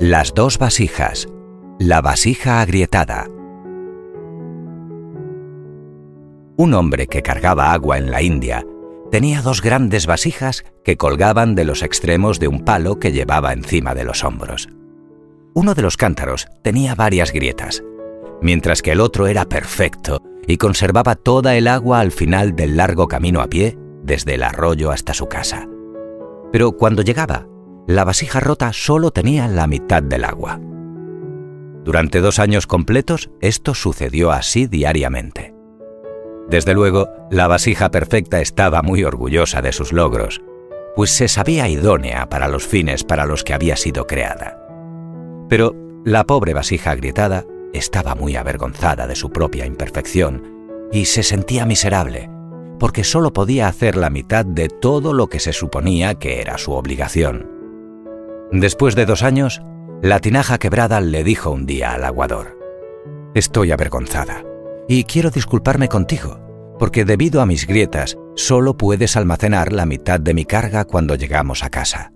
Las dos vasijas. La vasija agrietada. Un hombre que cargaba agua en la India tenía dos grandes vasijas que colgaban de los extremos de un palo que llevaba encima de los hombros. Uno de los cántaros tenía varias grietas, mientras que el otro era perfecto y conservaba toda el agua al final del largo camino a pie desde el arroyo hasta su casa. Pero cuando llegaba, la vasija rota solo tenía la mitad del agua. Durante dos años completos esto sucedió así diariamente. Desde luego, la vasija perfecta estaba muy orgullosa de sus logros, pues se sabía idónea para los fines para los que había sido creada. Pero la pobre vasija agrietada estaba muy avergonzada de su propia imperfección y se sentía miserable, porque solo podía hacer la mitad de todo lo que se suponía que era su obligación. Después de dos años, la tinaja quebrada le dijo un día al aguador, Estoy avergonzada y quiero disculparme contigo, porque debido a mis grietas solo puedes almacenar la mitad de mi carga cuando llegamos a casa.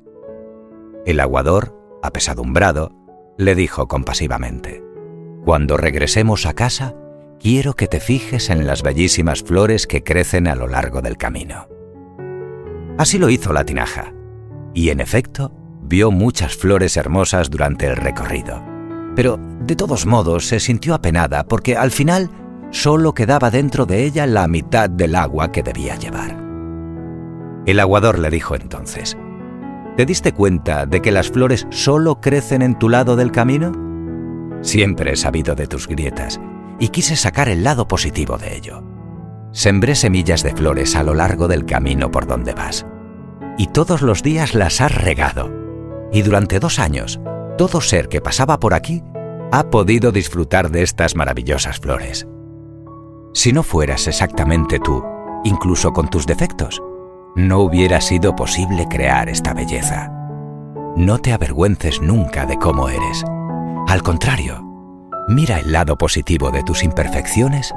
El aguador, apesadumbrado, le dijo compasivamente, Cuando regresemos a casa, quiero que te fijes en las bellísimas flores que crecen a lo largo del camino. Así lo hizo la tinaja, y en efecto vio muchas flores hermosas durante el recorrido. Pero, de todos modos, se sintió apenada porque al final solo quedaba dentro de ella la mitad del agua que debía llevar. El aguador le dijo entonces, ¿Te diste cuenta de que las flores solo crecen en tu lado del camino? Siempre he sabido de tus grietas y quise sacar el lado positivo de ello. Sembré semillas de flores a lo largo del camino por donde vas. Y todos los días las has regado. Y durante dos años, todo ser que pasaba por aquí ha podido disfrutar de estas maravillosas flores. Si no fueras exactamente tú, incluso con tus defectos, no hubiera sido posible crear esta belleza. No te avergüences nunca de cómo eres. Al contrario, Mira el lado positivo de tus imperfecciones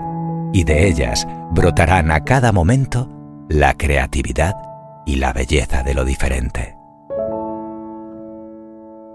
y de ellas brotarán a cada momento la creatividad y la belleza de lo diferente.